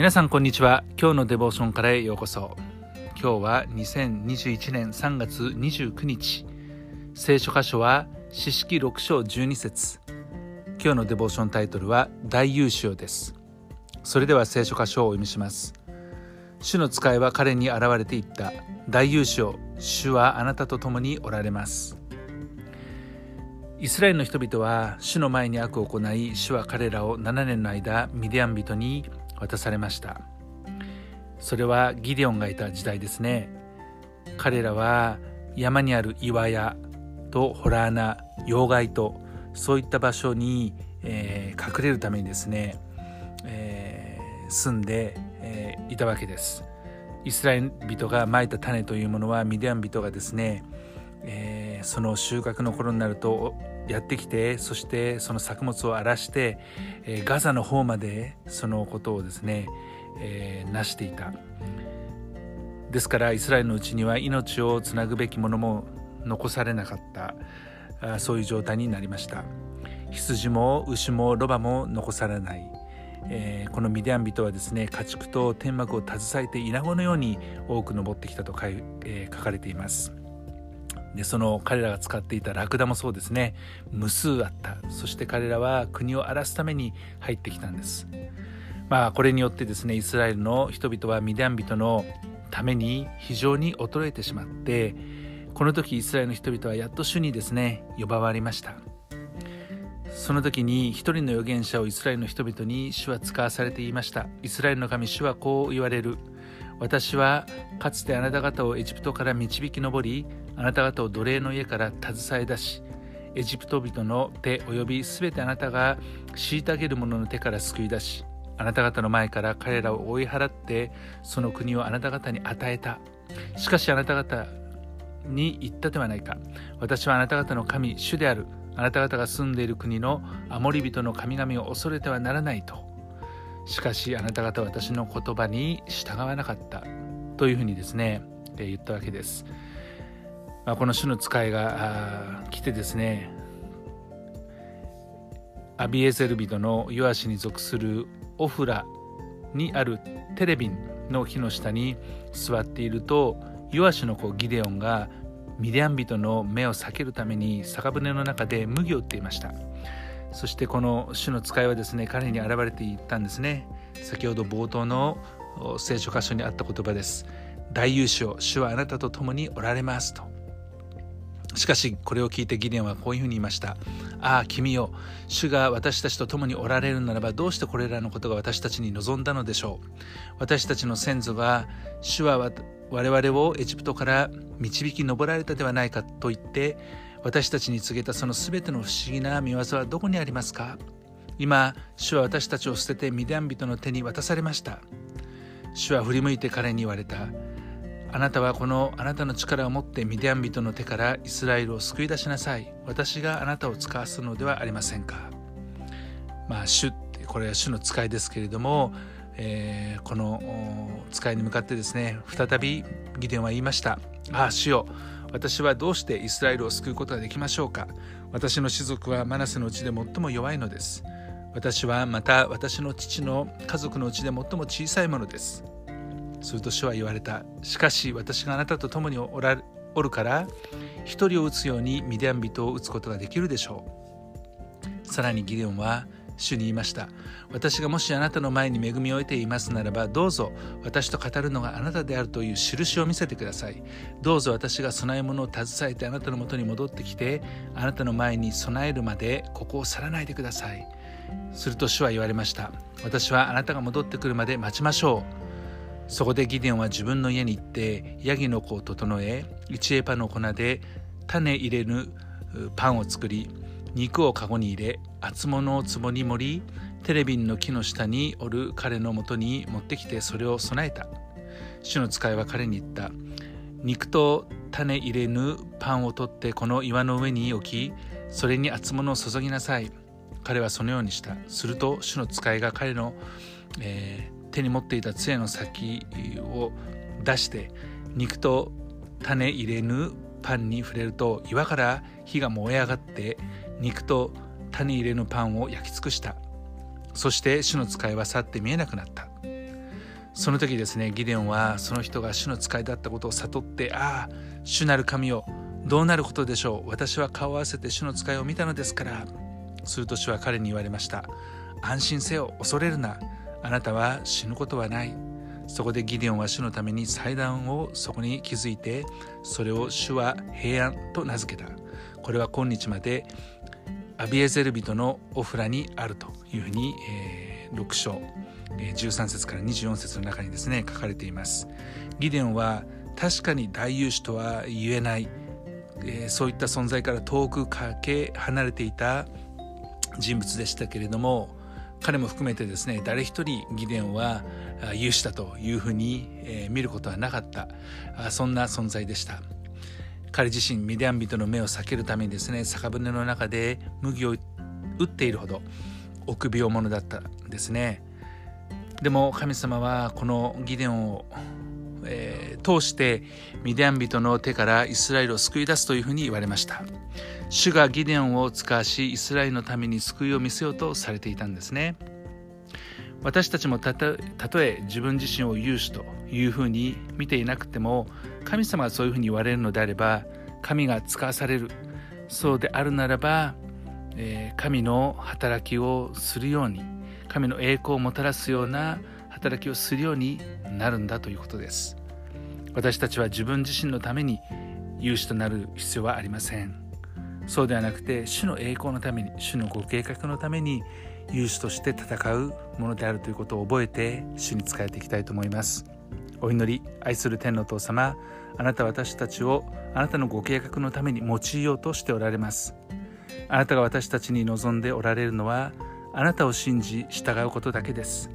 皆さんこんにちは。今日のデボーションからへようこそ。今日は2021年3月29日。聖書箇所は四式6章12節。今日のデボーションタイトルは大優勝です。それでは聖書箇所をお読みします。主の使いは彼に現れていった。大優勝主はあなたと共におられます。イスラエルの人々は主の前に悪を行い主は彼らを7年の間ミディアン人に渡されました。それはギデオンがいた時代ですね。彼らは山にある岩屋とホラー穴妖怪とそういった場所に、えー、隠れるためにですね、えー、住んで、えー、いたわけです。イスラエル人がまいた種というものはミディアン人がですね、えー、その収穫の頃になるとやってきてそしてその作物を荒らして、えー、ガザの方までそのことをですね、えー、成していた。ですからイスラエルのうちには命をつなぐべきものも残されなかった。あそういう状態になりました。羊も牛もロバも残されない、えー、このミディアン人はですね家畜と天幕を携えて稲子のように多く登ってきたと書,、えー、書かれています。でその彼らが使っていたラクダもそうですね。無数あった。そして彼らは国を荒らすために入ってきたんです。まあこれによってですねイスラエルの人々はミディアン人のために非常に衰えてしまってこの時イスラエルの人々はやっと主にですね呼ばわりました。その時に一人の預言者をイスラエルの人々に主は使わされて言いました。イスラエルの神主はこう言われる。私はかつてあなた方をエジプトから導き上りあなた方を奴隷の家から携え出しエジプト人の手及びすべてあなたが虐げる者の手から救い出しあなた方の前から彼らを追い払ってその国をあなた方に与えた。しかしあなた方に言ったではないか。私はあなた方の神主である。あなた方が住んでいる国のアモリ人の神々を恐れてはならないと。しかしあなた方は私の言葉に従わなかったというふうにですね言ったわけです、まあ、この主の使いが来てですねアビエゼル人のヨアシに属するオフラにあるテレビンの木の下に座っているとヨアシの子ギデオンがミディアン人の目を避けるために酒舟の中で麦を売っていました。そしてこの主の使いはですね彼に現れていったんですね。先ほど冒頭の聖書箇所にあった言葉です。大優勝主はあなたと共におられますと。しかしこれを聞いてギデオンはこういうふうに言いました。ああ君よ主が私たちと共におられるならばどうしてこれらのことが私たちに望んだのでしょう。私たちの先祖が主は我々をエジプトから導き上られたではないかと言って私たちに告げたその全ての不思議な見業はどこにありますか？今主は私たちを捨ててミディアン人の手に渡されました。主は振り向いて彼に言われた。あなたはこのあなたの力を持ってミディアン人の手からイスラエルを救い出しなさい。私があなたを使わすのではありませんか？まあ主ってこれは主の使いですけれども、えー、この使いに向かってですね再びギデンは言いました。ああ主よ。私はどうしてイスラエルを救うことができましょうか？私の種族はマナセのうちで最も弱いのです。私はまた私の父の家族のうちで最も小さいものです。すると主は言われた。しかし私があなたと共におらおるから一人を撃つようにミディアン人を撃つことができるでしょう。さらにギデオンは主に言いました。私がもしあなたの前に恵みを得ていますならばどうぞ私と語るのがあなたであるという印を見せてください。どうぞ私が供え物を携えてあなたのもとに戻ってきてあなたの前に備えるまでここを去らないでください。すると主は言われました。私はあなたが戻ってくるまで待ちましょう。そこでギデオンは自分の家に行ってヤギの子を整え一エパの粉で種入れぬパンを作り肉をカゴに入れ厚物を壺に盛りテレビンの木の下におる彼のもとに持ってきてそれを備えた。主の使いは彼に言った。肉と種入れぬパンを取ってこの岩の上に置きそれに厚物を注ぎなさい。彼はそのようにした。すると主の使いが彼の、えー、手に持っていた杖の先を出して肉と種入れぬパンに触れると岩から火が燃え上がって肉と種入れのパンを焼き尽くした。そして主の使いは去って見えなくなった。その時ですねギデオンはその人が主の使いだったことを悟ってああ主なる神をどうなることでしょう？私は顔を合わせて主の使いを見たのですから。すると主は彼に言われました。安心せよ恐れるな。あなたは死ぬことはない。そこでギデオンは主のために祭壇をそこに築いてそれを主は平安と名付けた。これは今日までビエゼル人のオフラにあるというふうに、えー、6章え13節から24節の中にですね書かれています。ギデオンは確かに大勇士とは言えない、えー、そういった存在から遠くかけ離れていた人物でしたけれども彼も含めてですね誰一人ギデオンは勇士だというふうに、え、見ることはなかった。そんな存在でした。彼自身ミディアン人の目を避けるためにですね酒舟の中で麦を打っているほど臆病者だったんですね。でも神様はこのギデオンを、えー、通してミディアン人の手からイスラエルを救い出すというふうに言われました。主がギデオンを使わしイスラエルのために救いを見せようとされていたんですね。私たちもたとえ自分自身を勇士というふうに見ていなくても神様がそういうふうに言われるのであれば神が使わされるそうであるならば、えー、神の働きをするように神の栄光をもたらすような働きをするようになるんだということです。私たちは自分自身のために勇士となる必要はありません。そうではなくて主の栄光のために主のご計画のために勇士として戦うものであるということを覚えて主に仕えていきたいと思います。お祈り愛する天の父様あなたは私たちをあなたのご計画のために用いようとしておられます。あなたが私たちに望んでおられるのはあなたを信じ従うことだけです。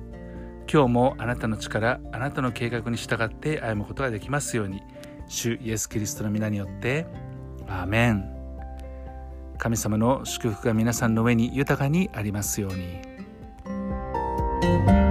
今日もあなたの力あなたの計画に従って歩むことができますように。主イエス・キリストの皆によってアーメン。神様の祝福が皆さんの上に豊かにありますように。